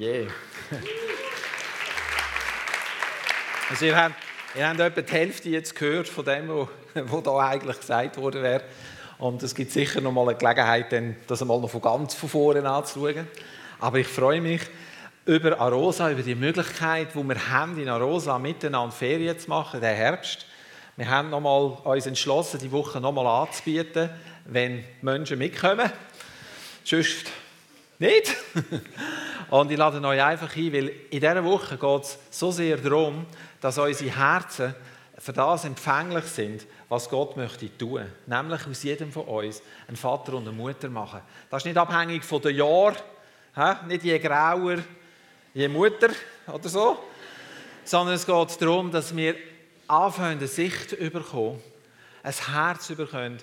Yeah. Also ihr habt, ihr habt etwa die Hälfte jetzt gehört von dem, was da eigentlich gesagt worden wäre. Und es gibt sicher noch mal eine Gelegenheit, das einmal noch von ganz von vorne anzuschauen. Aber ich freue mich über Arosa, über die Möglichkeit, die wir haben, in Arosa miteinander Ferien zu machen, den Herbst. Wir haben noch mal uns entschlossen, die Woche noch mal anzubieten, wenn Menschen mitkommen. Sonst nicht. Und ich lade euch einfach ein, weil in dieser Woche geht es so sehr darum, dass unsere Herzen für das empfänglich sind, was Gott möchte tun. Nämlich aus jedem von uns einen Vater und eine Mutter machen. Das ist nicht abhängig von den Jahren, nicht je grauer, je Mutter oder so, sondern es geht darum, dass wir anfangen, eine Sicht bekommen, ein Herz bekommen,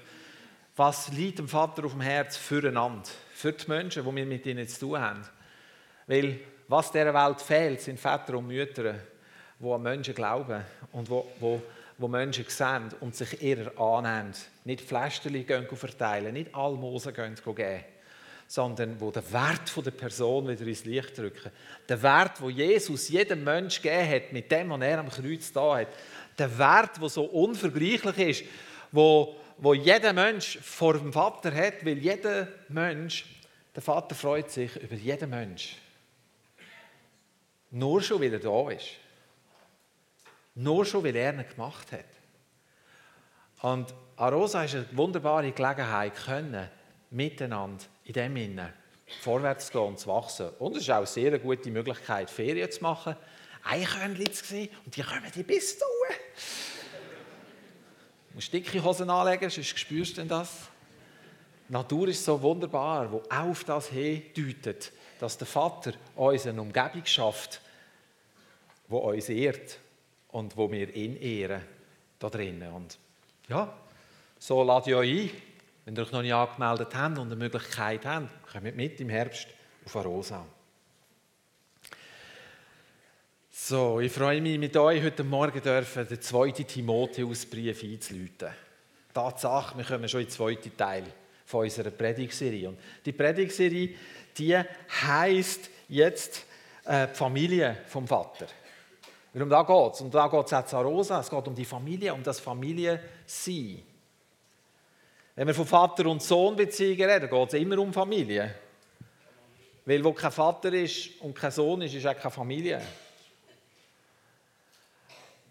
was liegt dem Vater auf dem Herz füreinander, für die Menschen, die wir mit ihnen zu tun haben. Weil was dieser Welt fehlt, sind Väter und Mütter, die an Menschen glauben und wo, wo, wo Menschen sehen und sich ihrer annehmen. Nicht Fläschchen verteilen, nicht Almosen geben, sondern wo der Wert der Person wieder ins Licht drücken. Der Wert, wo Jesus jedem Menschen gegeben hat, mit dem, was er am Kreuz da hat. Der Wert, der so unvergleichlich ist, wo, wo jeder Mensch vor dem Vater hat, weil jeder Mensch, der Vater freut sich über jeden Mensch. Nur schon, weil er da ist. Nur schon, weil er ihn gemacht hat. Und Arosa ist eine wunderbare Gelegenheit, können miteinander in dem Sinne vorwärts zu gehen und zu wachsen. Und es ist auch eine sehr gute Möglichkeit, Ferien zu machen. Eichhörnchen zu sehen und die kommen die bis zu. Musst dicke Hosen anlegen, sonst spürst du das. Die Natur ist so wunderbar, wo auf das hindeutet, dass der Vater uns eine Umgebung schafft, die uns ehrt und wo wir ihn ehren da drinnen. Und ja, so lade ich euch ein, wenn ihr euch noch nicht angemeldet habt und eine Möglichkeit habt, kommt mit im Herbst auf Arosa. So, ich freue mich mit euch heute Morgen dürfen den zweiten Timotheusbrief einzuläuten. Tatsache, wir kommen schon in den zweiten Teil von unserer Predigserie. Und die Predigserie, die heisst jetzt äh, die Familie vom Vater. Und da geht es. Und da geht es auch zu Rosa. Es geht um die Familie, um das Familiensein. Wenn wir von Vater- und Sohn-Beziehungen reden, geht es immer um Familie. Weil wo kein Vater ist und kein Sohn ist, ist auch keine Familie.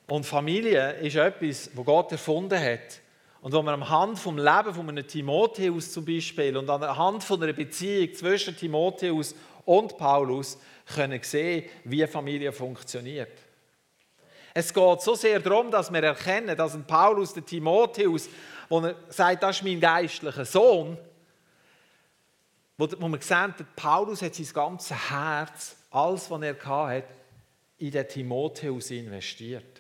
Und Familie ist etwas, wo Gott erfunden hat. Und wo man anhand vom Leben von einem Timotheus zum Beispiel und anhand von einer Beziehung zwischen Timotheus und Paulus können sehen, wie Familie funktioniert. Es geht so sehr darum, dass wir erkennen, dass ein Paulus, der Timotheus, wo er sagt, das ist mein geistlicher Sohn, wo, wo man sehen, der Paulus hat sein ganzes Herz, alles, was er hatte, in den Timotheus investiert.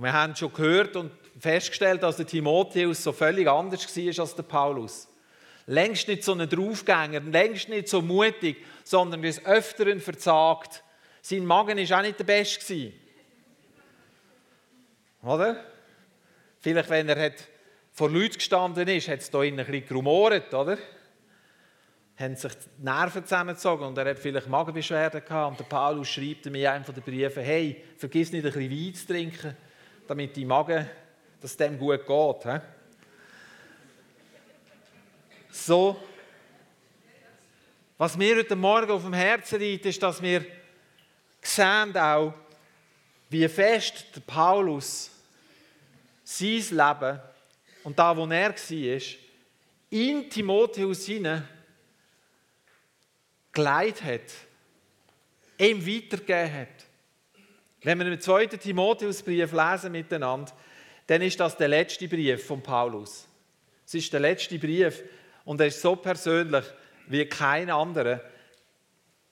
Und wir haben schon gehört und festgestellt, dass der Timotheus so völlig anders war als der Paulus. Längst nicht so ein Draufgänger, längst nicht so mutig, sondern des Öfteren verzagt. Sein Magen war auch nicht der beste. Oder? Vielleicht, wenn er vor Leuten gestanden ist, hat es da ein bisschen gerumort, oder? Haben sich die Nerven zusammengezogen und er hat vielleicht Magenbeschwerden gehabt. Und der Paulus schreibt ihm in einem der Briefe, hey, vergiss nicht ein bisschen Wein zu trinken damit die Magen, dass dem gut geht. He? So, was mir heute Morgen auf dem Herzen liegt, ist, dass wir sehen auch, wie fest der Paulus sein Leben und da, wo er war, in Timotheus hinein geleitet hat, ihm weitergegeben hat. Wenn wir den zweiten Timotheusbrief lesen miteinander, dann ist das der letzte Brief von Paulus. Es ist der letzte Brief und er ist so persönlich wie kein anderer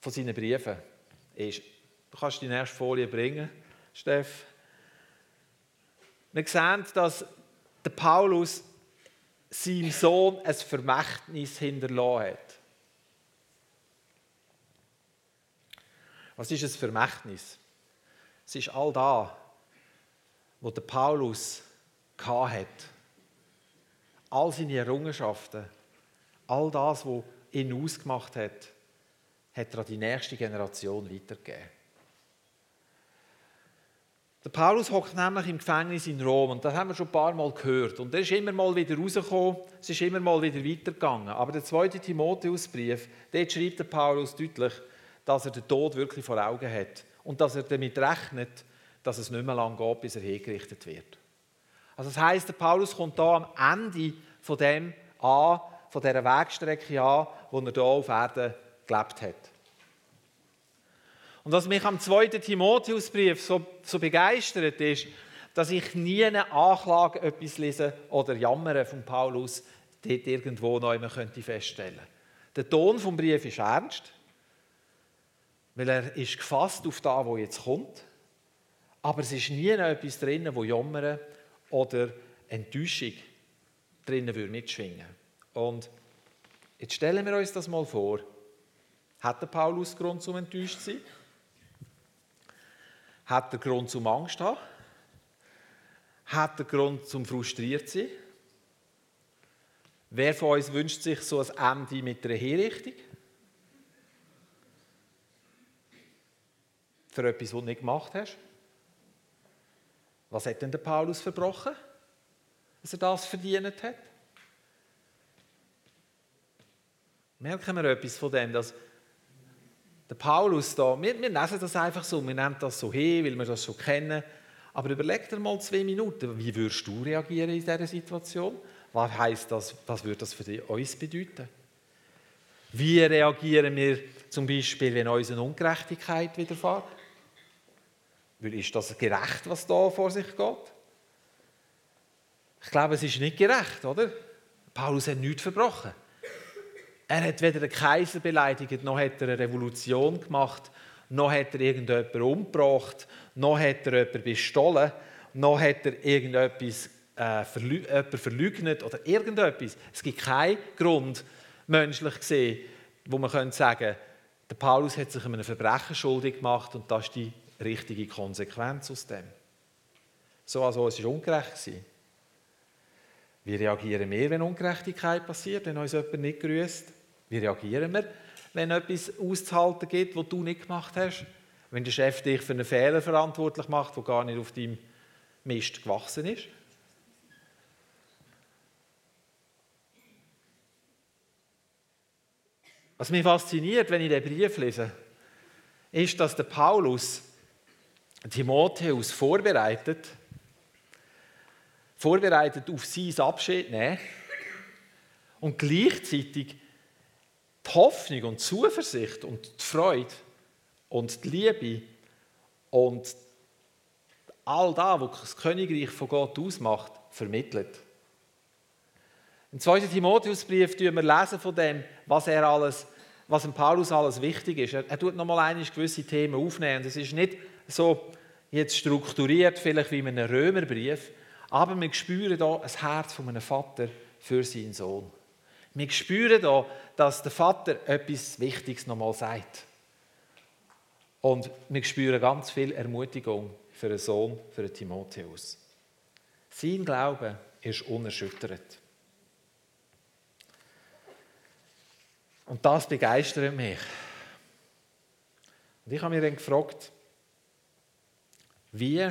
von seinen Briefen. Du kannst die nächste Folie bringen, Steff. Wir sehen, dass der Paulus seinem Sohn ein Vermächtnis hinterlassen hat. Was ist ein Vermächtnis? Es ist all da, was der Paulus hat. All seine Errungenschaften, all das, was ihn ausgemacht hat, hat er an die nächste Generation weitergegeben. Der Paulus hockt nämlich im Gefängnis in Rom und das haben wir schon ein paar Mal gehört. Und er ist immer mal wieder rausgekommen, es ist immer mal wieder weitergegangen. Aber der zweite Timotheusbrief, dort schreibt der Paulus deutlich, dass er den Tod wirklich vor Augen hat und dass er damit rechnet, dass es nicht mehr lange geht, bis er hingerichtet wird. Also das heißt, der Paulus kommt da am Ende von dem an, von dieser Wegstrecke an, wo er hier auf Erden gelebt hat. Und was mich am zweiten Timotheusbrief so, so begeistert ist, dass ich nie eine Anklage etwas lese oder jammere von Paulus dort irgendwo neu könnte feststellen. Der Ton vom Brief ist ernst, weil er ist gefasst auf das, wo jetzt kommt. Aber es ist nie etwas drin, wo jammern oder Enttäuschung drinnen würde mitschwingen. Und jetzt stellen wir uns das mal vor. Hat der Paulus Grund zum enttäuscht zu sein? Hat er Grund zum Angst haben? Hat er Grund zum frustriert sein? Wer von uns wünscht sich so ein Ende mit einer Hinrichtung? Für etwas, was du nicht gemacht hast? Was hat denn der Paulus verbrochen, dass er das verdient hat? Merken wir etwas von dem, dass der Paulus da, wir, wir lesen das einfach so, wir nehmen das so hin, weil wir das schon kennen. Aber überleg dir mal zwei Minuten, wie würdest du reagieren in dieser Situation? Was heißt das, was würde das für uns bedeuten? Wie reagieren wir zum Beispiel, wenn uns eine Ungerechtigkeit widerfährt? Weil ist das gerecht, was da vor sich geht? Ich glaube, es ist nicht gerecht, oder? Paulus hat nichts verbrochen. Er hat weder den Kaiser beleidigt, noch hat er eine Revolution gemacht, noch hat er irgendjemanden umgebracht, noch hat er jemanden bestohlen, noch hat er irgendetwas äh, verlü verleugnet oder irgendetwas. Es gibt keinen Grund, menschlich gesehen, wo man könnte sagen, der Paulus hat sich einem Verbrechen schuldig gemacht und das ist die richtige Konsequenz aus dem. So also es ist ungerecht. Wie reagieren wir, wenn Ungerechtigkeit passiert, wenn uns jemand nicht grüßt? Wie reagieren wir, wenn etwas auszuhalten gibt, was du nicht gemacht hast? Wenn der Chef dich für einen Fehler verantwortlich macht, der gar nicht auf deinem Mist gewachsen ist? Was mich fasziniert, wenn ich den Brief lese, ist, dass der Paulus Timotheus vorbereitet, vorbereitet auf sein Abschied nehmen und gleichzeitig die Hoffnung und die Zuversicht und die Freude und die Liebe und all das, was das Königreich von Gott ausmacht, vermittelt. Im 2. Timotheusbrief lesen wir lesen von dem, was er alles, was dem Paulus alles wichtig ist. Er, er tut nochmal einige gewisse Themen aufnehmen. Und ist nicht so jetzt strukturiert, vielleicht wie in einem Römerbrief, aber wir spüren hier ein Herz von einem Vater für seinen Sohn. Wir spüren hier, dass der Vater etwas Wichtiges nochmal sagt. Und wir spüren ganz viel Ermutigung für einen Sohn, für einen Timotheus. Sein Glaube ist unerschüttert. Und das begeistert mich. Und ich habe mich dann gefragt, wie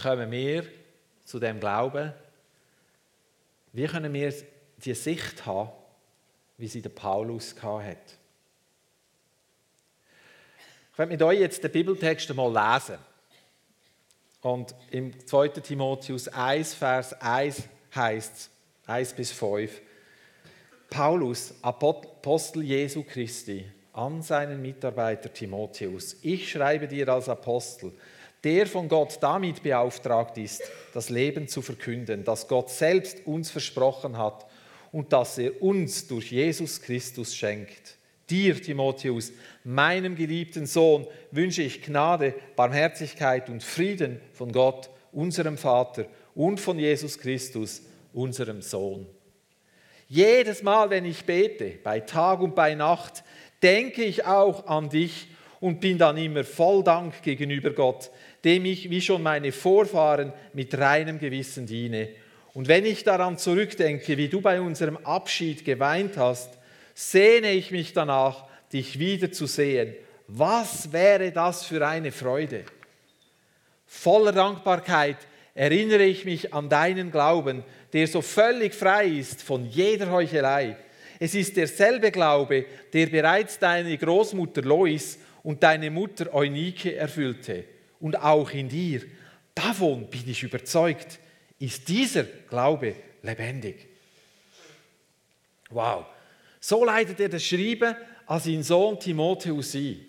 kommen wir zu dem Glauben? Wie können wir die Sicht haben, wie sie der Paulus hat? Ich werde mit euch jetzt den Bibeltext mal lesen. Und im 2. Timotheus 1, Vers 1 heißt es, 1 bis 5, Paulus, Apostel Jesu Christi, an seinen Mitarbeiter Timotheus, ich schreibe dir als Apostel, der von Gott damit beauftragt ist, das Leben zu verkünden, das Gott selbst uns versprochen hat und das er uns durch Jesus Christus schenkt. Dir, Timotheus, meinem geliebten Sohn, wünsche ich Gnade, Barmherzigkeit und Frieden von Gott, unserem Vater und von Jesus Christus, unserem Sohn. Jedes Mal, wenn ich bete, bei Tag und bei Nacht, denke ich auch an dich und bin dann immer voll Dank gegenüber Gott, dem ich wie schon meine Vorfahren mit reinem Gewissen diene. Und wenn ich daran zurückdenke, wie du bei unserem Abschied geweint hast, sehne ich mich danach, dich wiederzusehen. Was wäre das für eine Freude? Voller Dankbarkeit erinnere ich mich an deinen Glauben, der so völlig frei ist von jeder Heuchelei. Es ist derselbe Glaube, der bereits deine Großmutter Lois und deine Mutter Eunike erfüllte. Und auch in dir. Davon bin ich überzeugt, ist dieser Glaube lebendig. Wow. So leitet er das Schreiben an seinen Sohn Timotheus ein.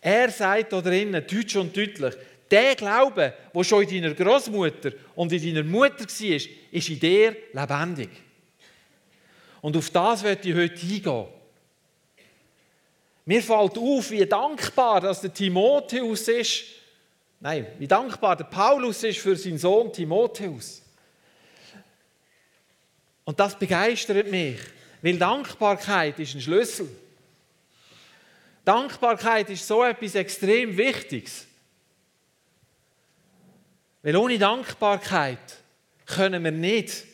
Er sagt da drinnen, deutsch und deutlich, der Glaube, der schon in deiner Großmutter und in deiner Mutter war, ist in dir lebendig. Und auf das wird ich heute eingehen. Mir fällt auf, wie dankbar dass der Timotheus ist. Nein, wie dankbar der Paulus ist für seinen Sohn Timotheus. Und das begeistert mich, weil Dankbarkeit ist ein Schlüssel. Dankbarkeit ist so etwas extrem Wichtiges. Weil ohne Dankbarkeit können wir nicht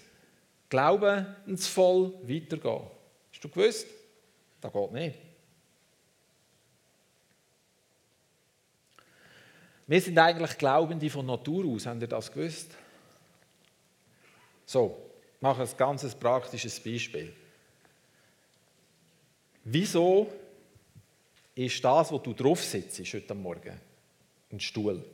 glaubensvoll weitergehen. Hast du gewusst? Das geht nicht. Wir sind eigentlich Glaubende von Natur aus. Habt ihr das gewusst? So, ich mache ein ganz praktisches Beispiel. Wieso ist das, wo du drauf sitzt heute Morgen, ein Stuhl?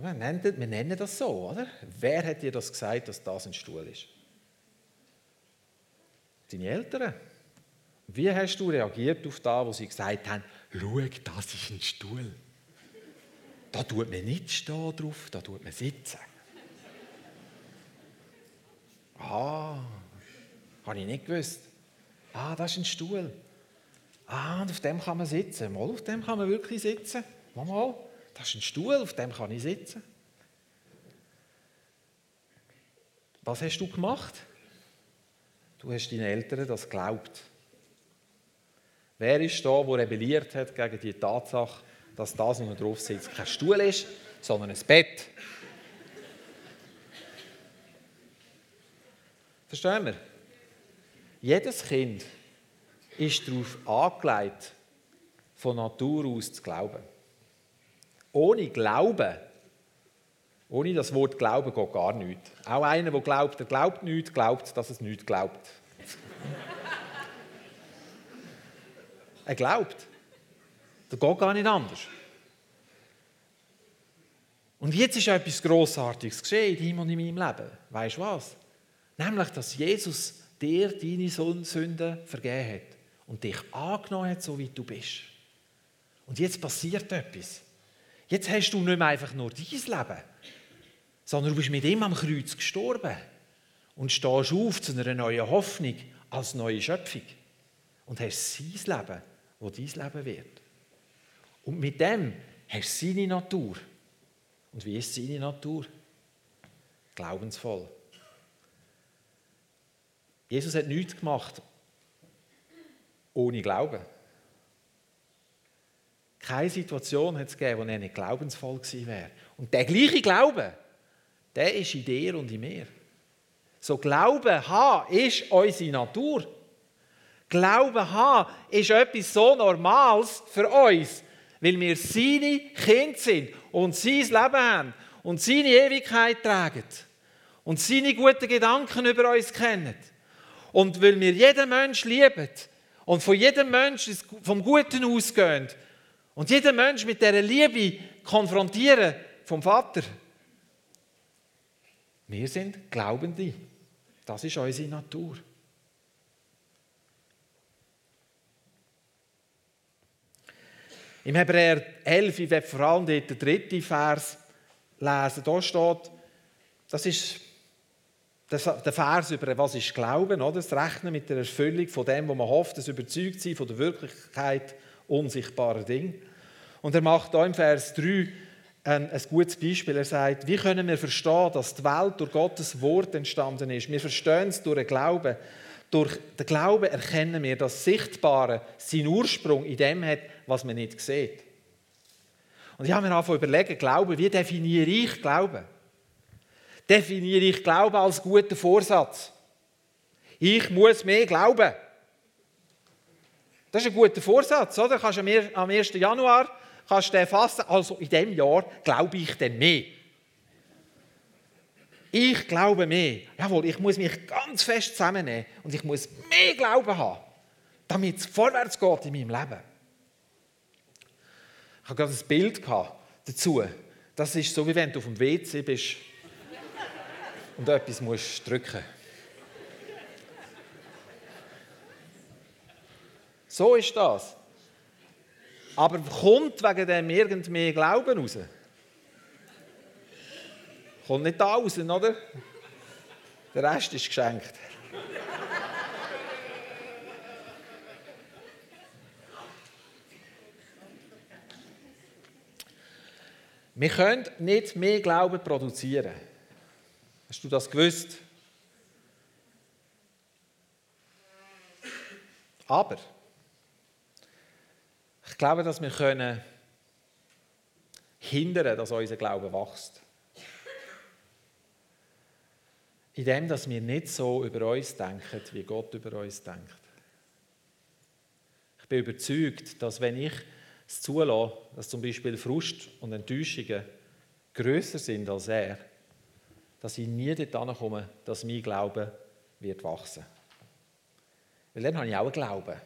Wir nennen, das so, oder? Wer hat dir das gesagt, dass das ein Stuhl ist? Deine Eltern. Wie hast du reagiert auf das, wo sie gesagt haben, schau, das ist ein Stuhl. Da tut man nicht stehen drauf, da tut man sitzen. Ah, habe ich nicht gewusst. Ah, das ist ein Stuhl. Ah, und auf dem kann man sitzen. Mal, auf dem kann man wirklich sitzen. Mal, mal. Das ist ein Stuhl, auf dem kann ich sitzen. Was hast du gemacht? Du hast deinen Eltern das geglaubt. Wer ist da, der rebelliert hat gegen die Tatsache, dass das, man drauf sitzt, kein Stuhl ist, sondern ein Bett? Verstehen wir? Jedes Kind ist darauf angelegt, von Natur aus zu glauben. Ohne Glauben, ohne das Wort Glauben geht gar nichts. Auch einer, der glaubt, er glaubt nichts, glaubt, dass es nichts glaubt. Er glaubt. Das geht gar nicht anders. Und jetzt ist etwas Grossartiges geschehen in deinem und in meinem Leben. Weißt du was? Nämlich, dass Jesus dir deine Sünden vergeben hat und dich angenommen hat, so wie du bist. Und jetzt passiert etwas. Jetzt hast du nicht mehr einfach nur dein Leben, sondern du bist mit ihm am Kreuz gestorben und stehst auf zu einer neuen Hoffnung als neue Schöpfung und hast sein Leben, wo dein Leben wird. Und mit dem hast du seine Natur. Und wie ist seine Natur? Glaubensvoll. Jesus hat nichts gemacht ohne Glauben. Keine Situation hat es gegeben, wo er nicht glaubensvoll gewesen wäre. Und der gleiche Glaube, der ist in dir und in mir. So Glauben haben ist unsere Natur. Glauben haben ist etwas so Normales für uns, weil wir seine Kinder sind und sein Leben haben und seine Ewigkeit tragen und seine guten Gedanken über uns kennen. Und weil wir jeden Menschen lieben und von jedem Menschen vom Guten ausgehen und jeden Mensch mit dieser Liebe konfrontieren vom Vater. Wir sind Glaubende. Das ist unsere Natur. Im Hebräer 11, ich werde vor allem den dritten Vers lesen. Da steht, das ist der Vers über was ist Glauben, oder? das Rechnen mit der Erfüllung von dem, was man hofft, das Überzeugtsein von der Wirklichkeit unsichtbarer Dinge. Und er macht da im Vers 3 ein, ein gutes Beispiel. Er sagt, wie können wir verstehen, dass die Welt durch Gottes Wort entstanden ist? Wir verstehen es durch den Glauben. Durch den Glauben erkennen wir, dass Sichtbare seinen Ursprung in dem hat, was man nicht sieht. Und ich habe mir einfach überlegt, Glauben, wie definiere ich Glauben? Definiere ich Glauben als guten Vorsatz? Ich muss mehr glauben. Das ist ein guter Vorsatz, oder? Kannst am 1. Januar kannst du fassen. Also in diesem Jahr glaube ich dann mehr. Ich glaube mehr. Jawohl, ich muss mich ganz fest zusammennehmen und ich muss mehr Glauben haben, damit es vorwärts geht in meinem Leben. Ich habe gerade ein Bild dazu. Das ist so, wie wenn du auf dem WC bist und etwas musst drücken So ist das. Aber kommt wegen dem irgend mehr Glauben raus? Kommt nicht da raus, oder? Der Rest ist geschenkt. Wir können nicht mehr Glauben produzieren. Hast du das gewusst? Aber ich glaube, dass wir können hindern, dass unser Glaube wächst. Indem, dass wir nicht so über uns denken, wie Gott über uns denkt. Ich bin überzeugt, dass wenn ich es zulasse, dass zum Beispiel Frust und Enttäuschungen größer sind als er, dass ich nie dort komme, dass mein Glaube wird wachsen. Weil dann habe ich auch einen Glauben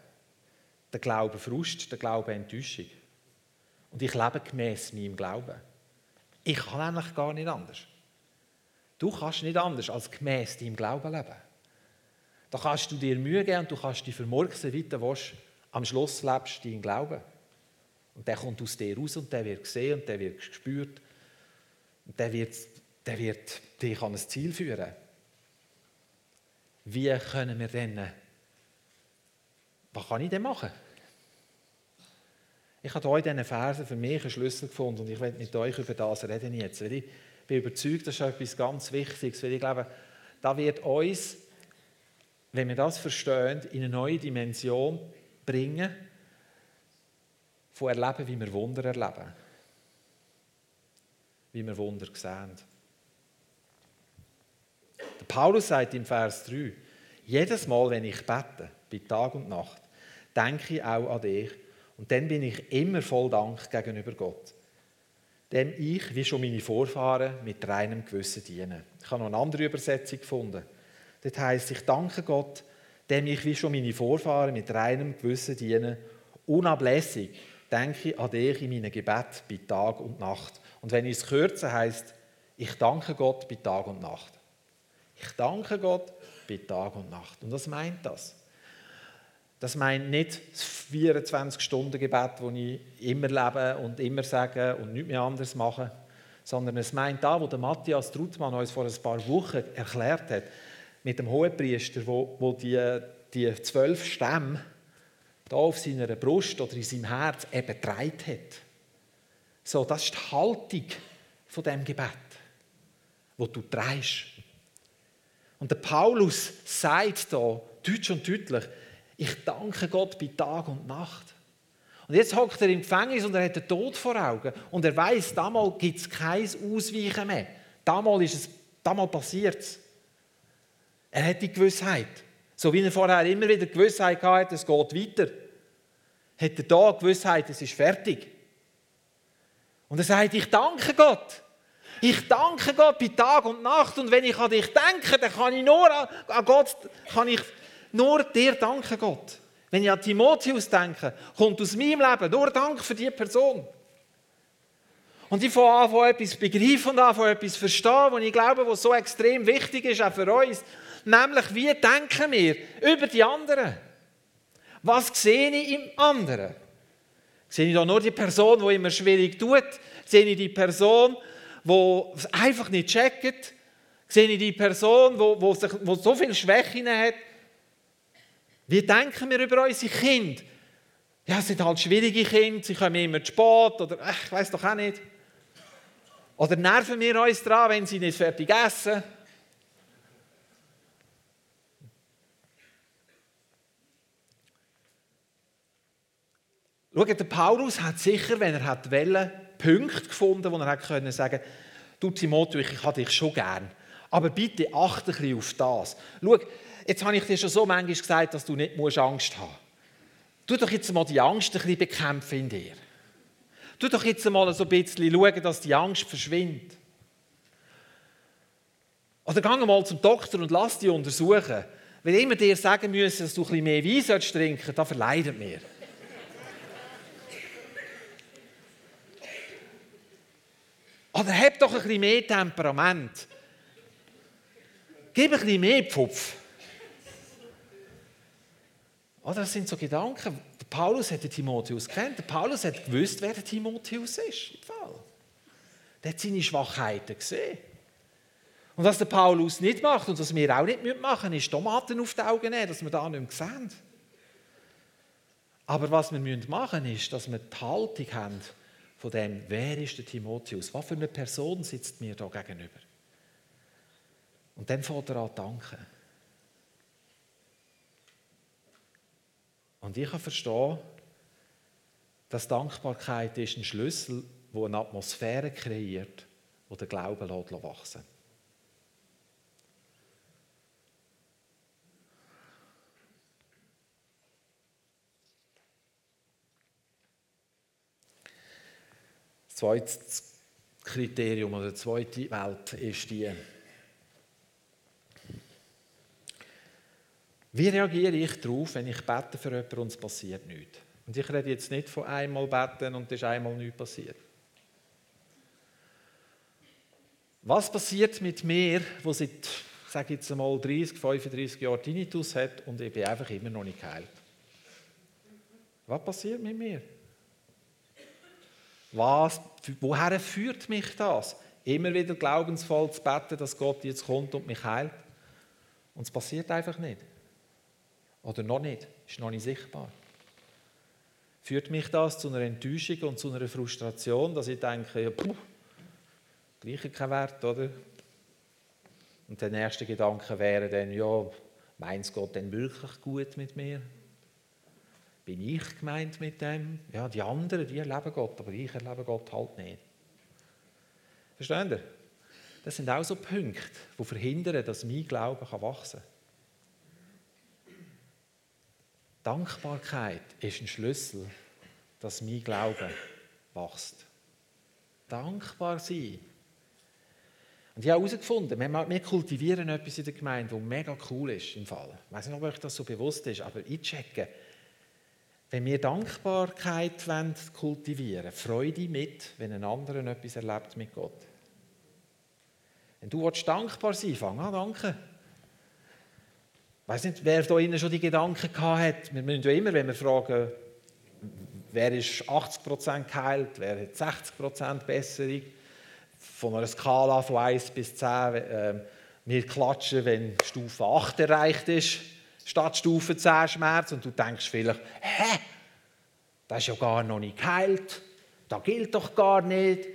der Glaube Frust, der Glaube Enttäuschung. Und ich lebe gemäß meinem Glauben. Ich kann nämlich gar nicht anders. Du kannst nicht anders als gemäß deinem Glauben leben. Da kannst du dir Mühe geben und du kannst dich vermurksen, wie du willst. Am Schluss lebst du deinen Glauben. Und der kommt aus dir raus und der wird gesehen und der wird gespürt. Und der wird, der wird dich an ein Ziel führen. Wie können wir denn was kann ich denn machen? Ich habe hier in diesen Versen für mich einen Schlüssel gefunden und ich werde mit euch über das reden jetzt. Weil ich bin überzeugt, das ist etwas ganz Wichtiges, weil ich glaube, da wird uns, wenn wir das verstehen, in eine neue Dimension bringen, von erleben, wie wir Wunder erleben. Wie wir Wunder sehen. Der Paulus sagt im Vers 3, jedes Mal, wenn ich bete, bei Tag und Nacht, denke ich auch an dich. Und dann bin ich immer voll Dank gegenüber Gott. Dem ich, wie schon meine Vorfahren, mit reinem Gewissen diene. Ich habe noch eine andere Übersetzung gefunden. Das heißt, ich danke Gott, dem ich, wie schon meine Vorfahren, mit reinem Gewissen diene. Unablässig denke an dich in meinem Gebet bei Tag und Nacht. Und wenn ich es kürze, heißt, ich danke Gott bei Tag und Nacht. Ich danke Gott bei Tag und Nacht. Und was meint das? Das meint nicht das 24-Stunden-Gebet, das ich immer lebe und immer sage und nichts mehr anderes mache, sondern es meint da, wo der Matthias Trutmann uns vor ein paar Wochen erklärt hat, mit dem Hohepriester, wo, wo die, die zwölf Stämme da auf seiner Brust oder in seinem Herz eben getragen hat. So, das ist die Haltung von dem Gebet, wo du trägst. Und der Paulus sagt da deutsch und deutlich, ich danke Gott bei Tag und Nacht. Und jetzt hockt er im Gefängnis und er hat den Tod vor Augen. Und er weiß, damals gibt es kein Ausweichen mehr. Damals, ist es, damals passiert es. Er hat die Gewissheit. So wie er vorher immer wieder Gewissheit hatte, es geht weiter, hat er da die Gewissheit, es ist fertig. Und er sagt, ich danke Gott. Ich danke Gott bei Tag und Nacht. Und wenn ich an dich denke, dann kann ich nur an Gott, kann ich nur dir danken, Gott. Wenn ich an Timotheus denke, kommt aus meinem Leben nur Dank für diese Person. Und ich fange an, etwas begreifen und an, etwas verstehen, was ich glaube, was so extrem wichtig ist, auch für uns. Nämlich, wie denken wir über die anderen? Was sehe ich im anderen? Sehe ich da nur die Person, die immer schwierig tut? Sehe ich die Person, die es einfach nicht checkt? Sehe ich die Person, die, so viele Schwächen hat? Wie denken wir über unsere Kinder? Ja, es sind halt schwierige Kinder, sie kommen immer zu spät oder ach, ich weiß doch auch nicht. Oder nerven wir uns dran, wenn sie nicht fertig essen? Schau, der Paulus hat sicher, wenn er hat wollen, Punkte gefunden, wo er hat können sagen, du Timotheus, ich habe dich schon gern, aber bitte achte ein bisschen auf das. Schau, Jetzt habe ich dir schon so manchmal gesagt, dass du nicht Angst haben musst. tu doch jetzt mal die Angst ein bisschen bekämpfen in dir. Tu doch jetzt mal so ein bisschen schauen, dass die Angst verschwindet. Oder geh mal zum Doktor und lass dich untersuchen. Wenn immer dir sagen müssen, dass du ein bisschen mehr Wein trinken sollst, dann verleidet mir. Oder hab doch ein bisschen mehr Temperament. Gib ein bisschen mehr Pfupf. Oh, das sind so Gedanken. Der Paulus hat den Timotheus kennt. Der Paulus hat gewusst, wer der Timotheus ist. Im Fall. Der hat seine Schwachheiten gesehen. Und was der Paulus nicht macht und was wir auch nicht machen ist Tomaten auf die Augen nehmen, dass wir da nicht sehen. Aber was wir machen müssen, ist, dass wir die Haltung haben von dem, wer ist der Timotheus? Was für eine Person sitzt mir da gegenüber? Und dann fängt er an danken. Und ich kann verstehen, dass Dankbarkeit ist ein Schlüssel, der eine Atmosphäre kreiert, die den Glauben wachsen lässt. Zweite Kriterium oder die zweite Welt ist die, Wie reagiere ich darauf, wenn ich bete für jemanden und es passiert nichts? Und ich rede jetzt nicht von einmal beten und es ist einmal nichts passiert. Was passiert mit mir, wo seit, sage jetzt einmal, 30, 35 Jahren Tinnitus hat und ich bin einfach immer noch nicht geheilt? Was passiert mit mir? Was, woher führt mich das? Immer wieder glaubensvoll zu beten, dass Gott jetzt kommt und mich heilt. Und es passiert einfach nicht. Oder noch nicht, ist noch nicht sichtbar. Führt mich das zu einer Enttäuschung und zu einer Frustration, dass ich denke, ja, puh, gleiche kein Wert, oder? Und der nächste Gedanke wäre dann, ja, meint Gott denn wirklich gut mit mir? Bin ich gemeint mit dem? Ja, die anderen, die erleben Gott, aber ich erlebe Gott halt nicht. Verstehen ihr? Das sind auch so Punkte, die verhindern, dass mein Glaube wachsen kann. Dankbarkeit ist ein Schlüssel, dass mein Glaube wächst. Dankbar sein. Und ich habe herausgefunden, wir kultivieren etwas in der Gemeinde, das mega cool ist im Fall. Ich weiß nicht, ob euch das so bewusst ist, aber ich checke, wenn wir Dankbarkeit kultivieren wollen, Freude mit, wenn ein anderer etwas erlebt mit Gott. Wenn du dankbar sein willst, fang an, danke. Ich weiß nicht, wer da innen schon die Gedanken gehabt hat. Wir müssen ja immer, wenn wir fragen, wer ist 80% geheilt, wer hat 60% Besserung, von einer Skala von 1 bis 10, äh, wir klatschen, wenn Stufe 8 erreicht ist, statt Stufe 10 Schmerz. Und du denkst vielleicht, hä, das ist ja gar noch nicht geheilt, das gilt doch gar nicht.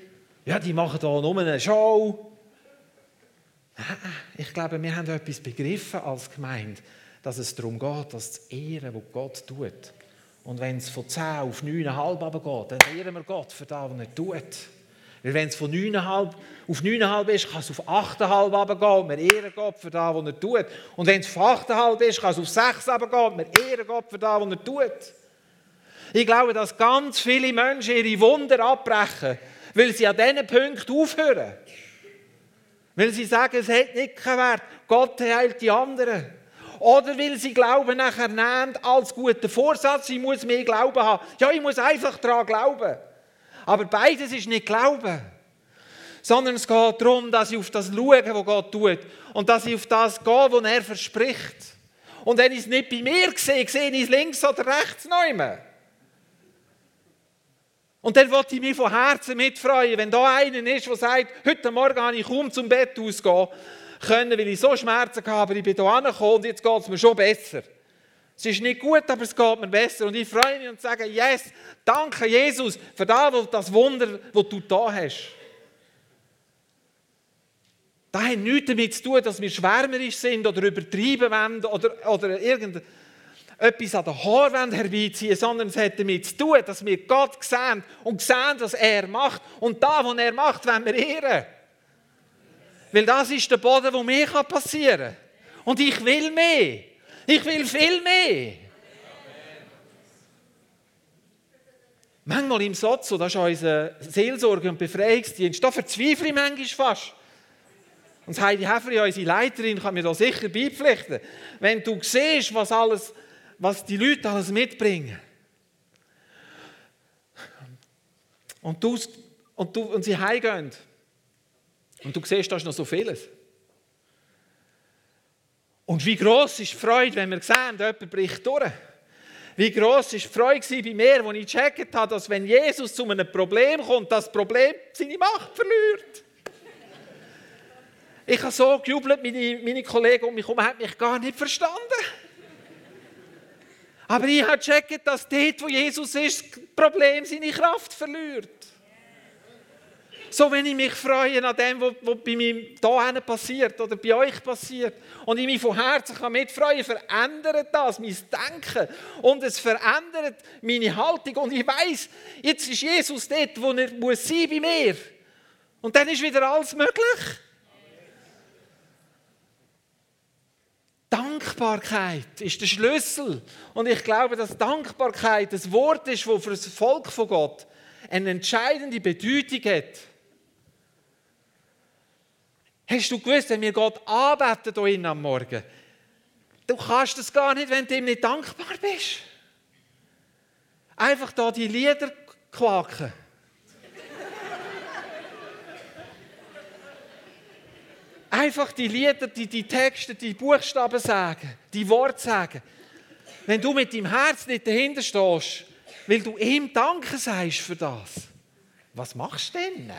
Ja, die machen da nur eine Show. Ich glaube, wir haben etwas begriffen als Gemeinde, dass es darum geht, das zu ehren, was Gott tut. Und wenn es von 10 auf 9,5 geht, dann ehren wir Gott für das, was er tut. Weil wenn es von 9,5 auf 9,5 ist, kann es auf 8,5 runtergehen. Wir ehren Gott für das, was er tut. Und wenn es von 8,5 ist, kann es auf 6 runtergehen. Wir ehren Gott für das, was er tut. Ich glaube, dass ganz viele Menschen ihre Wunder abbrechen, weil sie an diesen Punkten aufhören. Weil sie sagen, es hat nicht keinen Wert. Gott heilt die anderen. Oder weil sie Glauben nachher nehmen als guten Vorsatz, ich muss mehr Glauben haben. Ja, ich muss einfach daran glauben. Aber beides ist nicht Glauben. Sondern es geht darum, dass ich auf das schaue, was Gott tut. Und dass ich auf das gehe, was er verspricht. Und wenn ich es nicht bei mir sehe, sehe ich es links oder rechts immer. Und dann wollte ich mich von Herzen mitfreuen, wenn da einer ist, der sagt, heute Morgen kann ich kaum zum Bett ausgehen können, weil ich so Schmerzen habe, aber ich bin hier angekommen und jetzt geht es mir schon besser. Es ist nicht gut, aber es geht mir besser. Und ich freue mich und sage, yes, danke Jesus für das Wunder, das du da hast. Das hat nichts damit zu tun, dass wir schwärmerisch sind oder übertrieben wollen oder, oder irgendein etwas an den Haaren herbeiziehen, sondern es hat damit zu tun, dass wir Gott sehen und sehen, was er macht. Und da, was er macht, wollen wir ehren. Weil das ist der Boden, wo mir passieren kann. Und ich will mehr. Ich will viel mehr. Manchmal im Sozo, das ist unser Seelsorge- und Befreiungsdienst, da verzweifle ich manchmal fast. Und Heidi Häferi, unsere Leiterin, kann mir da sicher beipflichten. Wenn du siehst, was, alles, was die Leute alles mitbringen. Und, du, und, du, und sie heimgehen. Und du siehst, da ist noch so vieles. Und wie groß ist die Freude, wenn wir sehen, jemand bricht durch. Wie groß ist die Freude bei mir, als ich gecheckt habe, dass wenn Jesus zu einem Problem kommt, das Problem seine Macht verliert. Ich habe so gejubelt, meine, meine Kollegen um mich herum haben mich gar nicht verstanden. Aber ich habe gecheckt, dass dort, wo Jesus ist, das Problem seine Kraft verliert. So, wenn ich mich freue an dem, was bei mir hier passiert oder bei euch passiert und ich mich von Herzen mitfreuen kann, verändert das mein Denken und es verändert meine Haltung und ich weiß, jetzt ist Jesus dort, wo er muss sein bei mir. Und dann ist wieder alles möglich. Dankbarkeit ist der Schlüssel. Und ich glaube, dass Dankbarkeit das Wort ist, das für das Volk von Gott eine entscheidende Bedeutung hat. Hast du gewusst, wenn wir Gott anbeten hier am Morgen, du kannst das gar nicht, wenn du ihm nicht dankbar bist. Einfach da die Lieder quaken. Einfach die Lieder, die, die Texte, die Buchstaben sagen, die Worte sagen. Wenn du mit deinem Herz nicht dahinter stehst, weil du ihm Danke sagst für das, was machst du denn?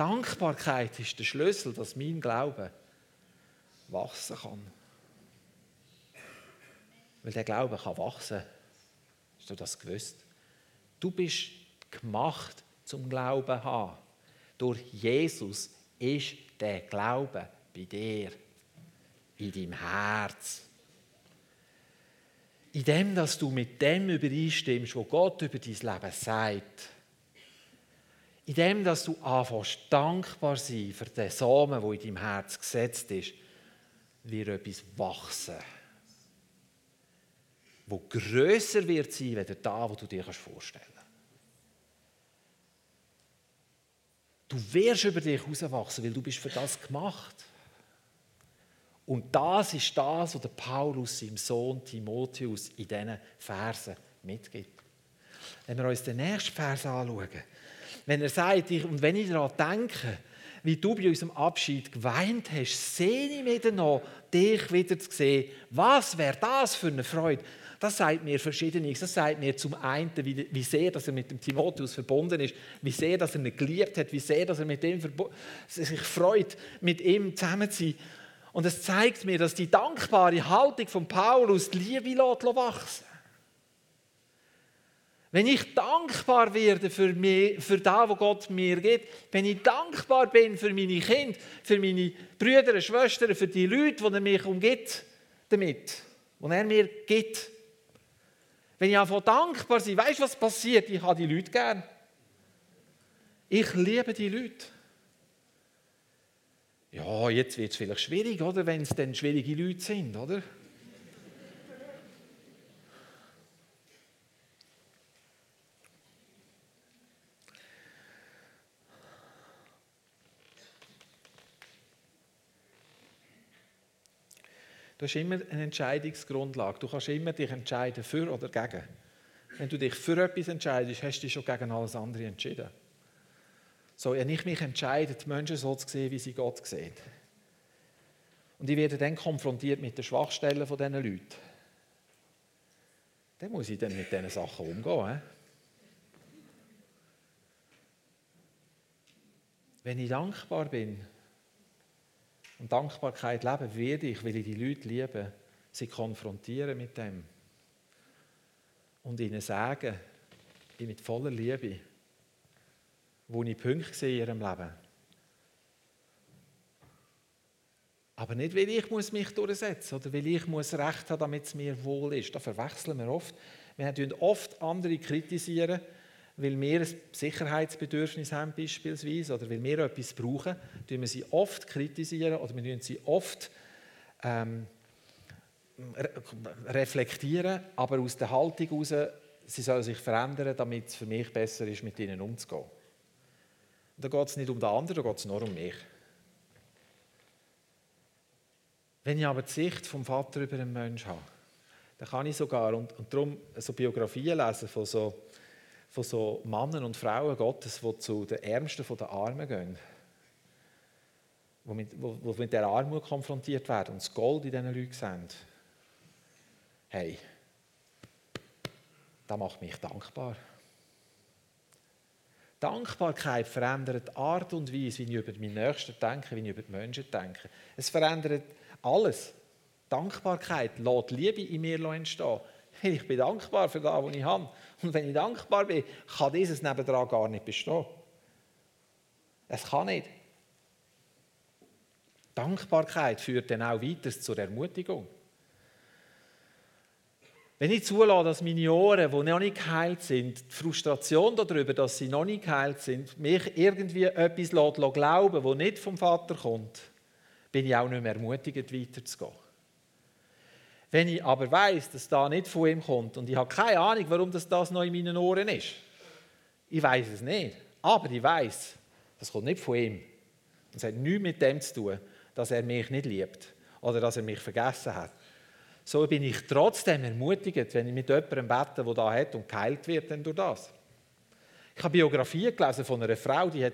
Dankbarkeit ist der Schlüssel, dass mein Glaube wachsen kann. Weil der Glaube kann wachsen. Hast du das gewusst? Du bist gemacht zum Glauben haben. Durch Jesus ist der Glaube bei dir, in deinem Herz. In dem, dass du mit dem übereinstimmst, was Gott über dein Leben sagt in dem, dass du anfängst, dankbar sein für den Samen, der in deinem Herz gesetzt ist, wird etwas wachsen. Wo grösser wird sein, als da, wo du dir vorstellen kannst. Du wirst über dich herauswachsen, weil du bist für das gemacht. Und das ist das, was Paulus seinem Sohn Timotheus in diesen Versen mitgibt. Wenn wir uns den nächsten Vers anschauen, wenn er sagt, ich, und wenn ich daran denke, wie du bei unserem Abschied geweint hast, sehe ich wieder noch, dich wieder zu sehen. Was wäre das für eine Freude? Das sagt mir Verschiedenes. Das sagt mir zum einen, wie, wie sehr dass er mit dem Timotheus verbunden ist, wie sehr dass er ihn geliebt hat, wie sehr dass er mit ihm sich freut, mit ihm zusammen zu sein. Und es zeigt mir, dass die dankbare Haltung von Paulus die Liebe wachsen wenn ich dankbar werde für, mich, für das, was Gott mir gibt, wenn ich dankbar bin für meine Kinder, für meine Brüder und Schwestern, für die Leute, die er mich umgibt damit, die er mir gibt. Wenn ich einfach dankbar bin, weißt du, was passiert? Ich habe die Leute gern. Ich liebe die Leute. Ja, jetzt wird es vielleicht schwierig, oder? Wenn es dann schwierige Leute sind, oder? Du hast immer eine Entscheidungsgrundlage. Du kannst immer dich entscheiden für oder gegen. Wenn du dich für etwas entscheidest, hast du dich schon gegen alles andere entschieden. So, wenn ich mich entscheide, die Menschen so zu sehen, wie sie Gott sehen. Und ich werde dann konfrontiert mit den Schwachstellen von diesen Leuten. Dann muss ich dann mit diesen Sachen umgehen. He? Wenn ich dankbar bin, und Dankbarkeit leben werde ich, weil ich die Leute liebe, sie konfrontieren mit dem und ihnen sagen, ich mit voller Liebe, wo ich Punkte sehe in ihrem Leben. Aber nicht, weil ich muss mich durchsetzen oder weil ich muss Recht haben, damit es mir wohl ist. Da verwechseln wir oft. Wir haben oft andere kritisieren, weil wir ein Sicherheitsbedürfnis haben beispielsweise oder weil wir etwas brauchen, tun wir sie oft kritisieren oder wir tun sie oft ähm, re reflektieren, aber aus der Haltung heraus, sie sollen sich verändern, damit es für mich besser ist, mit ihnen umzugehen. Da geht es nicht um den anderen, da geht es nur um mich. Wenn ich aber die Sicht vom Vater über einen Menschen habe, dann kann ich sogar, und, und darum so Biografien lesen von so, von so Männern und Frauen Gottes, die zu den Ärmsten der Armen gehen, die mit, wo, mit der Armut konfrontiert werden und das Gold in diesen Leuten sehen. Hey, das macht mich dankbar. Dankbarkeit verändert die Art und Weise, wie ich über meinen Nächsten denke, wie ich über die Menschen denke. Es verändert alles. Dankbarkeit lässt Liebe in mir entstehen. Ich bin dankbar für das, was ich habe. Und wenn ich dankbar bin, kann dieses nebendran gar nicht bestehen. Es kann nicht. Dankbarkeit führt dann auch weiter zur Ermutigung. Wenn ich zulasse, dass meine Ohren, die noch nicht geheilt sind, die Frustration darüber, dass sie noch nicht geheilt sind, mich irgendwie etwas glauben das nicht vom Vater kommt, bin ich auch nicht mehr ermutigt, weiterzugehen. Wenn ich aber weiß, dass da nicht von ihm kommt und ich habe keine Ahnung, warum das, das noch in meinen Ohren ist, ich weiß es nicht, aber ich weiß, das kommt nicht von ihm. Es hat nichts mit dem zu tun, dass er mich nicht liebt oder dass er mich vergessen hat. So bin ich trotzdem ermutigt, wenn ich mit jemandem bete, der da hat und geheilt wird, dann durch das. Ich habe Biografien gelesen von einer Frau, die hat,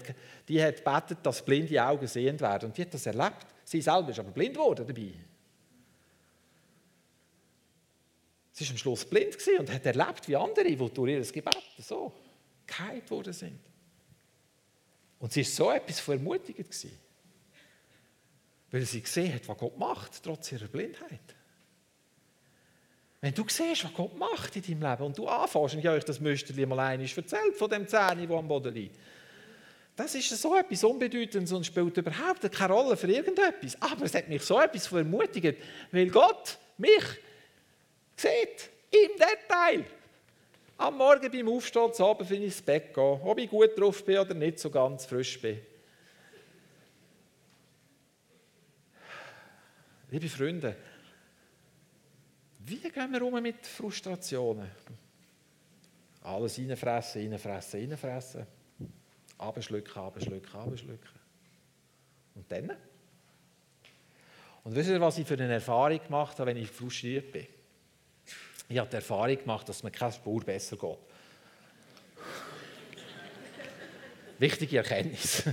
die hat betet, dass blinde Augen sehend werden. Und die hat das erlebt. Sie selber ist aber blind geworden dabei. Sie war am Schluss blind und hat erlebt, wie andere, die durch ihr Gebet so geheilt worden sind. Und sie war so etwas von ermutigend. Weil sie gesehen hat, was Gott macht, trotz ihrer Blindheit. Wenn du siehst, was Gott macht in deinem Leben und du anfängst, und ich habe euch das Müsterli mal einmal erzählt, von dem Zähne, der am Boden liegt, das ist so etwas Unbedeutendes und spielt überhaupt keine Rolle für irgendetwas. Aber es hat mich so etwas ermutigt, weil Gott mich sieht, im Detail. Am Morgen beim Aufstehen, zu Abend, wenn ich ins Bett gehe, ob ich gut drauf bin oder nicht so ganz frisch bin. Liebe Freunde, wie gehen wir um mit Frustrationen? Alles reinfressen, reinfressen, reinfressen. Abschlucken, abschlucken, abschlucken. Und dann? Und wisst ihr, was ich für eine Erfahrung gemacht habe, wenn ich frustriert bin? Ich habe die Erfahrung gemacht, dass mir keine Spur besser geht. Wichtige Erkenntnis.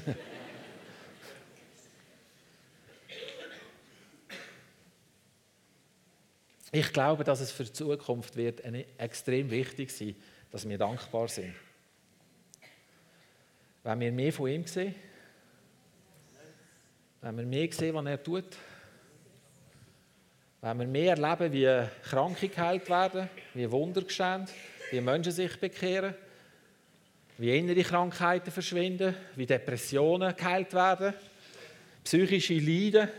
Ich glaube, dass es für die Zukunft wird extrem wichtig sein, dass wir dankbar sind. Wenn wir mehr von ihm sehen, wenn wir mehr sehen, was er tut, wenn wir mehr erleben, wie Kranke geheilt werden, wie Wunder geschehen, wie Menschen sich bekehren, wie innere Krankheiten verschwinden, wie Depressionen geheilt werden, psychische Leiden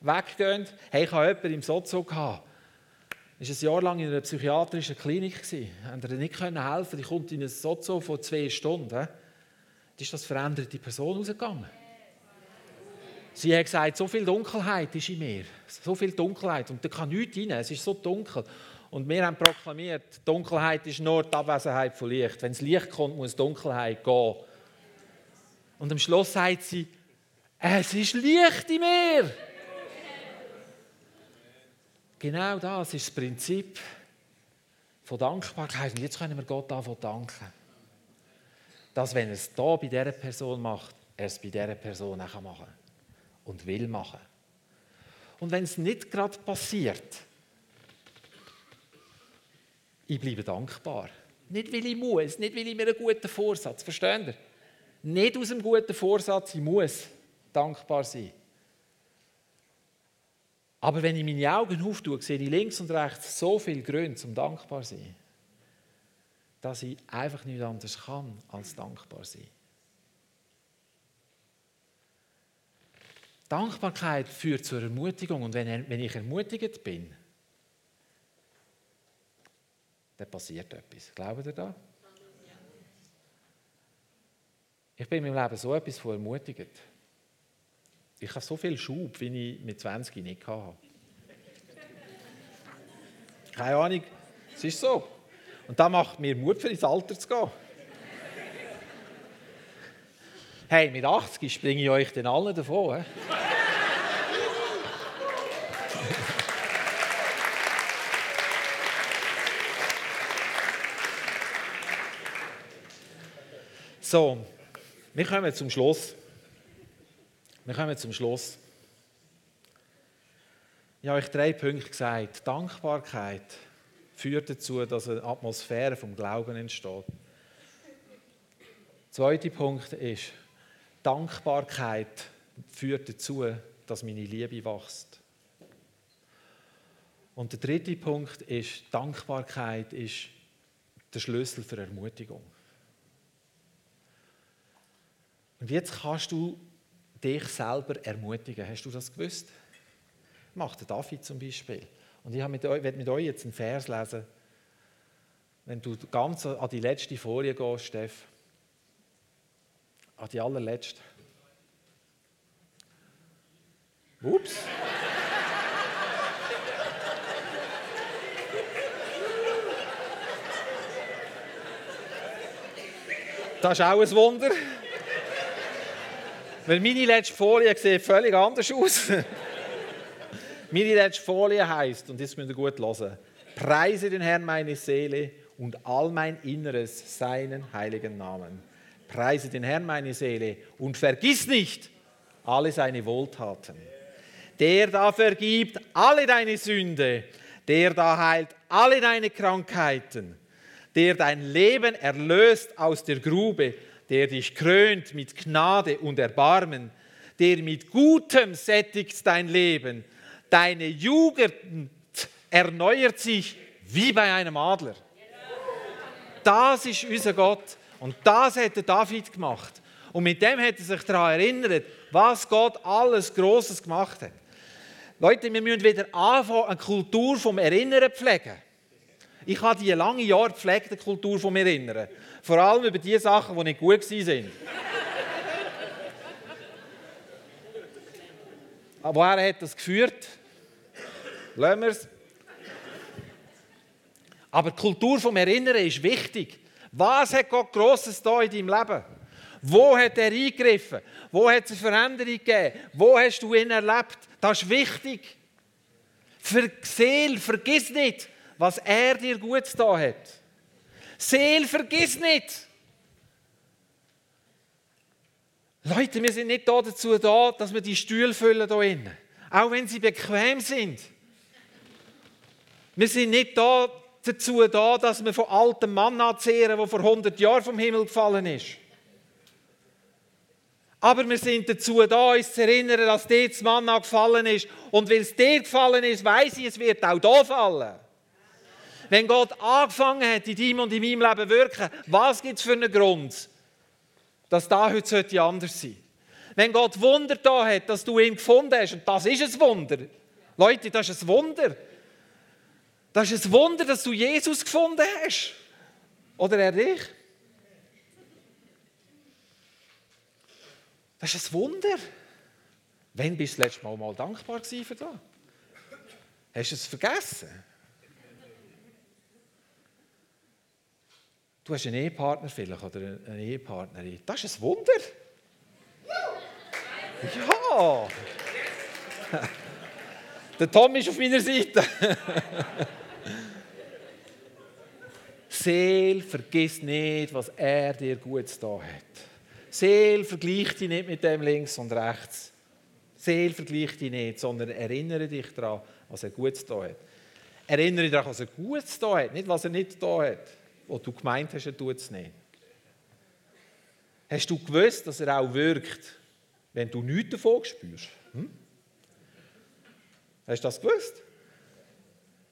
weggehen. Hey, ich habe jemanden im Sozo gehabt, war ein Jahr lang in einer psychiatrischen Klinik. Haben ihr nicht helfen Die kommt in ein Sozo von zwei Stunden. Da ist das veränderte Person rausgegangen. Sie hat gesagt, so viel Dunkelheit ist in mir. So viel Dunkelheit. Und da kann nichts rein. Es ist so dunkel. Und wir haben proklamiert, Dunkelheit ist nur die Abwesenheit von Licht. Wenn das Licht kommt, muss Dunkelheit gehen. Und am Schluss sagt sie, es ist Licht in mir. Genau das ist das Prinzip von Dankbarkeit. Und jetzt können wir Gott davon danken. Dass, wenn er es da bei dieser Person macht, er es bei dieser Person auch machen kann. Und will machen. Und wenn es nicht gerade passiert, ich bleibe dankbar. Nicht, weil ich muss, nicht, weil ich mir einen guten Vorsatz, versteht ihr? Nicht aus einem guten Vorsatz, ich muss dankbar sein. Aber wenn ich meine Augen auftue, sehe ich links und rechts so viele Gründe zum dankbar sein, dass ich einfach nichts anderes kann als dankbar sein. Dankbarkeit führt zur Ermutigung und wenn, wenn ich ermutigt bin, dann passiert etwas. Glaubt ihr da? Ich bin in meinem Leben so etwas von ermutigt. Ich habe so viel Schub, wie ich mit 20 nicht hatte. Keine Ahnung, es ist so. Und das macht mir Mut, für ins Alter zu gehen. Hey, mit 80 springe ich euch den allen davon. He? So, wir kommen zum Schluss. Wir kommen zum Schluss. Ich habe euch drei Punkte gesagt. Dankbarkeit führt dazu, dass eine Atmosphäre vom Glauben entsteht. Der zweite Punkt ist, Dankbarkeit führt dazu, dass meine Liebe wächst. Und der dritte Punkt ist, Dankbarkeit ist der Schlüssel für Ermutigung. Und jetzt kannst du dich selber ermutigen. Hast du das gewusst? Macht der David zum Beispiel. Und ich werde mit euch jetzt einen Vers lesen. Wenn du ganz an die letzte Folie gehst, Steff, an die allerletzte. Ups. Das ist auch ein Wunder. Weil meine letzte Folie sieht völlig anders aus. meine letzte Folie heißt, und das müsst ihr gut hören, Preise den Herrn meine Seele und all mein Inneres seinen heiligen Namen. Preise den Herrn meine Seele und vergiss nicht alle seine Wohltaten. Der da vergibt alle deine Sünde, der da heilt alle deine Krankheiten, der dein Leben erlöst aus der Grube, der dich krönt mit Gnade und Erbarmen, der mit Gutem sättigt dein Leben. Deine Jugend erneuert sich wie bei einem Adler. Das ist unser Gott. Und das hat David gemacht. Und mit dem hat er sich daran erinnert, was Gott alles Großes gemacht hat. Leute, wir müssen wieder anfangen, eine Kultur vom Erinnern pflegen. Ich habe die lange Jahre gepflegte Kultur vom Erinnern. Vor allem über die Sachen, die nicht gut waren. Aber woher hat das geführt? Lassen wir es. Aber die Kultur vom Erinnern ist wichtig. Was hat Gott Grosses da in deinem Leben? Wo hat er eingegriffen? Wo hat es eine Veränderung gegeben? Wo hast du ihn erlebt? Das ist wichtig. Für die Seele, vergiss nicht, was er dir gut da hat. Seele, vergiss nicht. Leute, wir sind nicht dazu da, dass wir die Stühle füllen hier innen. Auch wenn sie bequem sind. Wir sind nicht da dazu da, dass wir von altem Mann erzählen, der vor 100 Jahren vom Himmel gefallen ist. Aber wir sind dazu da, uns zu erinnern, dass dir das Manna gefallen ist. Und weil es dir gefallen ist, weiß ich, es wird auch da fallen. Wenn Gott angefangen hat, in deinem und in meinem Leben wirken, was gibt es für einen Grund, dass da heute anders sein sollte? Wenn Gott Wunder da hat, dass du ihn gefunden hast, und das ist ein Wunder. Leute, das ist ein Wunder. Das ist ein Wunder, dass du Jesus gefunden hast. Oder er dich. Das ist ein Wunder. Wann bist du das letzte Mal, mal dankbar für das? Hast du es vergessen? Du hast einen Ehepartner vielleicht oder eine Ehepartnerin. Das ist ein Wunder. Ja. Der Tom ist auf meiner Seite. Seel, vergiss nicht, was er dir Gutes da hat. Seel, vergleich dich nicht mit dem links und rechts. Seel, vergleich dich nicht, sondern erinnere dich daran, was er Gutes da hat. Erinnere dich daran, was er Gutes da hat, nicht was er nicht da hat wo du gemeint hast, er tut es nicht. Hast du gewusst, dass er auch wirkt, wenn du nichts davon spürst? Hm? Hast du das gewusst?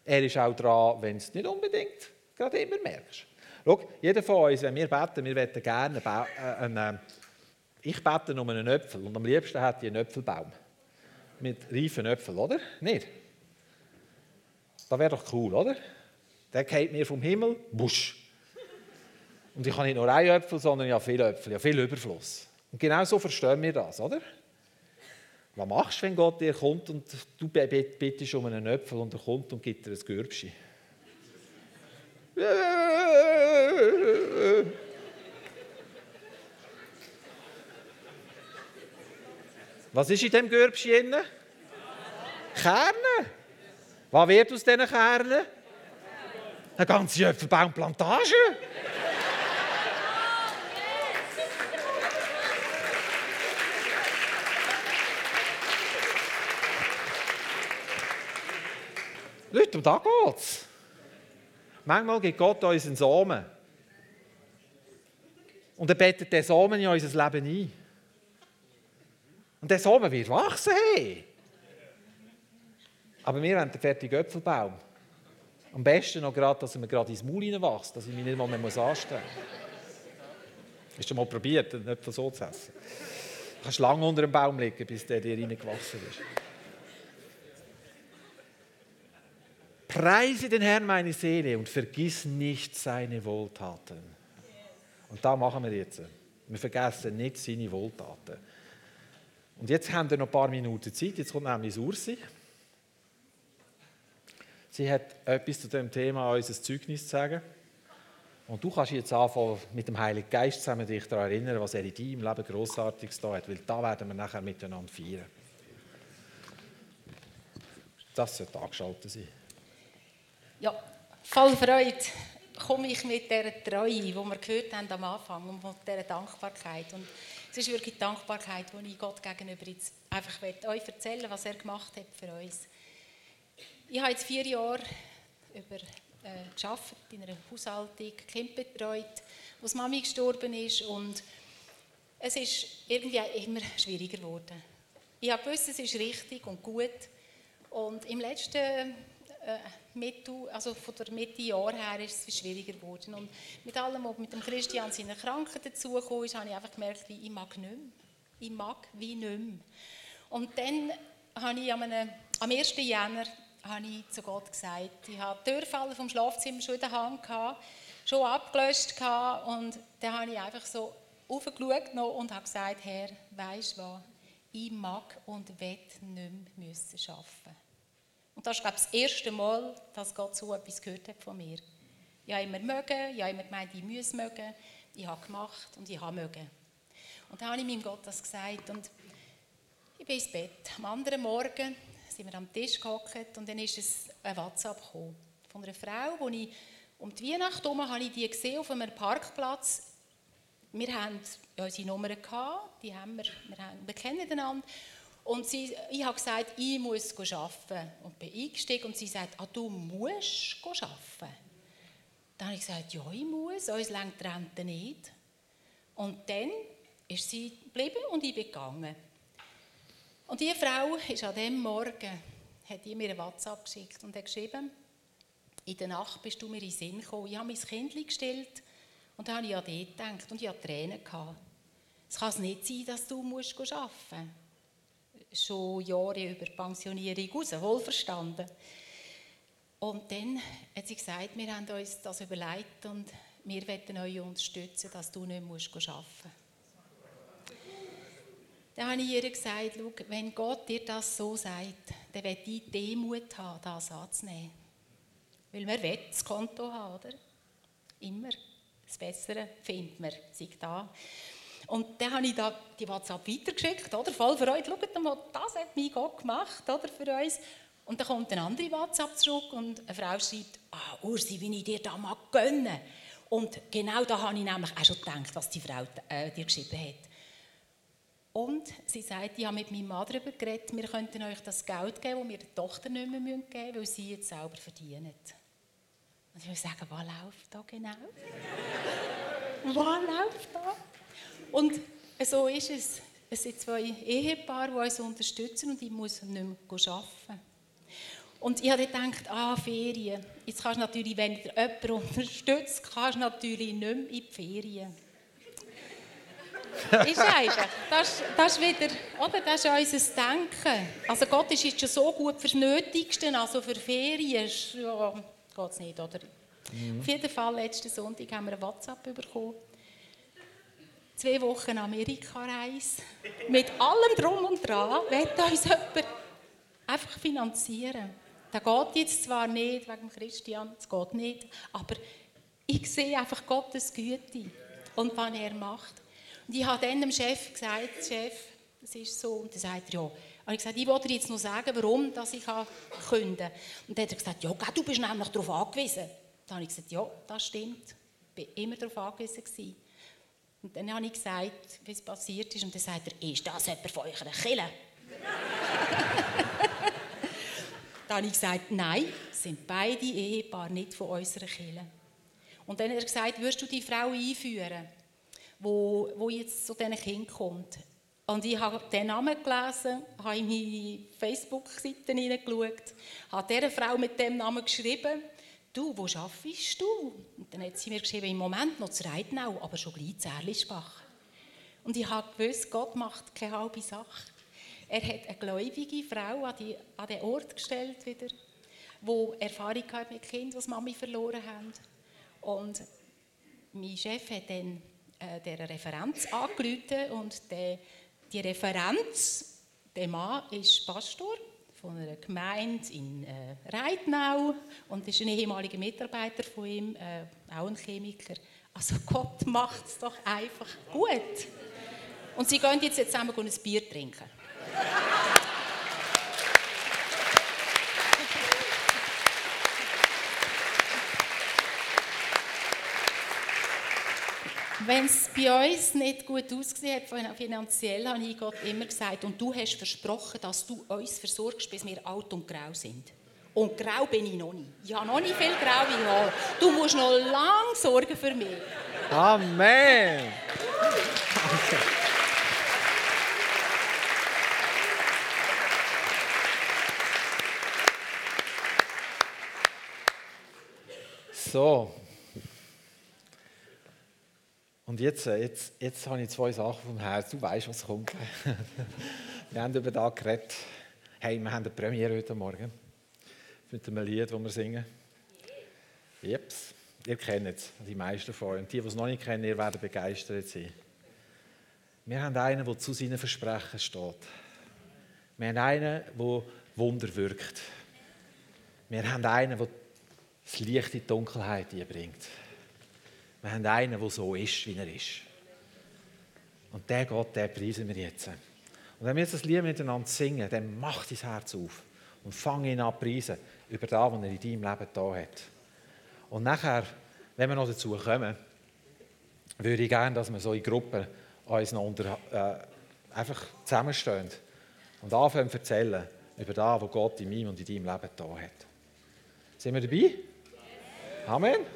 Er ist auch dran, wenn du es nicht unbedingt gerade immer merkst. Schau, jeder von uns, wenn wir beten, wir möchten gerne äh, einen, äh, ich bete um einen Äpfel und am liebsten hätte ich einen Äpfelbaum. Mit reifen Äpfeln, oder? Nicht? Das wäre doch cool, oder? Der geht mir vom Himmel, busch. Und ich habe nicht nur einen Äpfel, sondern ja viele Äpfel, ja viel Überfluss. Und genau so verstehen wir das, oder? Was machst du, wenn Gott dir kommt und du bittest um einen Äpfel und er kommt und gibt dir ein Gürbschi? Was ist in dem Gürbchen drin? Kerne. Was wird aus diesen Kernen? Eine ganze Apfelbaumplantage. Leute, um da geht's. Manchmal gibt Gott uns einen Samen. Und er bettet den Samen in unser Leben ein. Und der Samen wird wachsen. Hey. Aber wir haben den fertigen Äpfelbaum. Am besten noch gerade, dass er mir gerade ins Maul wächst, dass ich mich nicht mal mehr anstellen muss. Hast du mal probiert, einen Äpfel so zu essen? Du kannst lange unter dem Baum liegen, bis der dir reingewachsen ist. Preise den Herrn meine Seele und vergiss nicht seine Wohltaten. Und da machen wir jetzt. Wir vergessen nicht seine Wohltaten. Und jetzt haben wir noch ein paar Minuten Zeit. Jetzt kommt nämlich Ursi. Sie hat etwas zu dem Thema unser Zeugnis zu sagen. Und du kannst jetzt anfangen, mit dem Heiligen Geist zusammen dich daran erinnern, was er in deinem Leben Grossartiges da hat, weil da werden wir nachher miteinander feiern. Das sollte angeschaltet sein. Ja, voll Freude komme ich mit dieser Treue, die wir gehört haben am Anfang, und mit dieser Dankbarkeit. Und es ist wirklich Dankbarkeit, die ich Gott gegenüber jetzt einfach euch erzählen was er gemacht hat für uns. Ich habe jetzt vier Jahre über, äh, gearbeitet in einer Haushaltung, Kind betreut, als Mami gestorben ist und es ist irgendwie immer schwieriger geworden. Ich habe gewusst, es ist richtig und gut und im letzten äh, Mitte, also von der Mitte Jahr her ist es schwieriger geworden und mit allem, was mit dem Christian seiner Krankheit dazugekommen ist, habe ich einfach gemerkt, wie ich mag nicht mehr. Ich mag wie nicht mehr. Und dann habe ich am, einem, am 1. Jänner habe ich zu Gott gesagt. Ich hatte die Türfalle vom Schlafzimmer schon in der Hand, gehabt, schon abgelöscht gehabt, und dann habe ich einfach so aufgeschaut und habe gesagt, Herr, weisst du was, ich mag und will nicht mehr müssen arbeiten. Und das ist, glaube ich, das erste Mal, dass Gott so etwas gehört hat von mir. Ich habe immer mögen, ich habe immer gemeint, ich muss mögen, ich habe gemacht und ich habe mögen. Und dann habe ich meinem Gott das gesagt und ich bin ins Bett. Am anderen Morgen sind wir am Tisch gehockt und dann ist es ein WhatsApp gekommen von einer Frau, wo ich um die Weihnacht herum habe ich die gesehen auf einem Parkplatz. Wir haben unsere Nummern gehabt, die haben wir, wir, haben, wir kennen einander. Und sie, ich habe gesagt, ich muss arbeiten. Und bin eingestiegen und sie sagt, ah, du musst arbeiten. Dann habe ich gesagt, ja, ich muss, uns längt die Rente nicht. Und dann ist sie geblieben und ich bin gegangen. Und diese Frau ist an dem Morgen, hat mir eine WhatsApp geschickt und hat geschrieben, in der Nacht bist du mir in den Sinn gekommen. Ich habe mein Kind gestellt und dann habe ich an dich gedacht und ich hatte Tränen. Es kann nicht sein, dass du arbeiten musst. Schon Jahre über Pensionierung raus, wohlverstanden. Und dann hat sie gesagt, wir haben uns das überlegt und wir wollen euch unterstützen, dass du nicht arbeiten musst. Dann habe ich ihr gesagt, wenn Gott dir das so sagt, dann wird ich Demut haben, das anzunehmen. Weil man will das Konto haben, oder? Immer. Das Bessere findet man, sich da. Und dann habe ich da die WhatsApp weitergeschickt, oder? Voll für euch, schaut mal, das hat mein Gott gemacht, oder? Für uns. Und dann kommt eine andere WhatsApp zurück und eine Frau schreibt, ah, Ursi, wie ich dir da mal gönne. Und genau da habe ich nämlich auch schon gedacht, was die Frau äh, dir geschrieben hat. Und sie sagt, ich habe mit meinem Mann darüber geredet, wir könnten euch das Geld geben, das wir der Tochter nicht mehr geben müssen, weil sie jetzt selber verdienen. Und ich muss sagen, was läuft da genau? was läuft da? Und so ist es. Es sind zwei Ehepaare, die uns unterstützen und ich muss nicht mehr arbeiten. Und ich habe gedacht, ah, Ferien. Jetzt kannst du natürlich, wenn dir jemand unterstützt, kannst du natürlich nicht mehr in die Ferien ist eigentlich. Das, das ist wieder, oder? Das ist unser Denken. Also Gott ist jetzt schon so gut fürs Nötigste, also für Ferien ja, geht es nicht, oder? Mhm. Auf jeden Fall, letzten Sonntag haben wir ein WhatsApp bekommen. Zwei Wochen Amerika-Reise. Mit allem Drum und Dran wird uns jemand einfach finanzieren. Das geht jetzt zwar nicht wegen Christian, das geht nicht, aber Ich sehe einfach Gottes Güte und was er macht. Und ich habe dann dem Chef gesagt, Chef, es ist so. Und er sagt, ja. Und ich gesagt, ich wollte dir jetzt noch sagen, warum dass ich künden kann. Und dann hat er gesagt, ja, du bist nämlich darauf angewiesen. Dann habe ich gesagt, ja, das stimmt. Ich war immer darauf angewiesen. Gewesen. Und dann habe ich gesagt, wie es passiert ist. Und dann sagt er, ist das jemand von euch Kille? dann habe ich gesagt, nein, sind beide Ehepaare nicht von unserer Kille. Und dann hat er gesagt, wirst du die Frau einführen, wo, wo jetzt zu diesen Kindern kommt? Und ich habe den Namen gelesen, habe in meine Facebook-Seite hineingeschaut, habe dieser Frau mit dem Namen geschrieben, du, wo arbeitest du? Und dann hat sie mir geschrieben, im Moment noch zu Reitnau, aber schon gleich zu Erlischbach. Und ich habe gewusst, Gott macht keine halbe Sache. Er hat eine gläubige Frau an, die, an den Ort gestellt wieder, wo Erfahrung hat mit Kindern, die Mami verloren haben. Und mein Chef hat dann äh, der Referenz angerufen und der, die Referenz, der Mann ist Pastor von einer Gemeinde in äh, Reitnau und ist ein ehemaliger Mitarbeiter von ihm, äh, auch ein Chemiker. Also Gott macht es doch einfach gut. Und sie gehen jetzt zusammen ein Bier trinken. Wenn es bei uns nicht gut ausgesehen hat, finanziell, habe ich Gott immer gesagt, und du hast versprochen, dass du uns versorgst, bis wir alt und grau sind. Und grau bin ich noch nicht. Ich habe noch nicht viel graue Haare. Du musst noch lange sorgen für mich. Amen. So. Und jetzt, äh, jetzt, jetzt habe ich zwei Sachen vom Herzen. Du weißt, was kommt. wir haben über das geredet. Hey, wir haben eine Premiere heute Morgen. Mit einem Lied, das wir singen. Jeps. Ihr kennt es, die meisten von euch. Und die, die es noch nicht kennen, ihr werdet begeistert sein. Wir haben einen, der zu seinen Versprechen steht. Wir haben einen, der Wunder wirkt. Wir haben einen, der das Licht in die Dunkelheit bringt. Wir haben einen, der so ist, wie er ist. Und der Gott, den preisen wir jetzt. Und wenn wir jetzt das Lied miteinander singen, dann macht dein Herz auf und fang ihn an preisen über das, was er in deinem Leben da hat. Und nachher, wenn wir noch dazu kommen, würde ich gerne, dass wir so in Gruppen uns noch unter, äh, einfach zusammenstehen und anfangen zu erzählen über das, was Gott in meinem und in deinem Leben da hat. Sind wir dabei? Amen.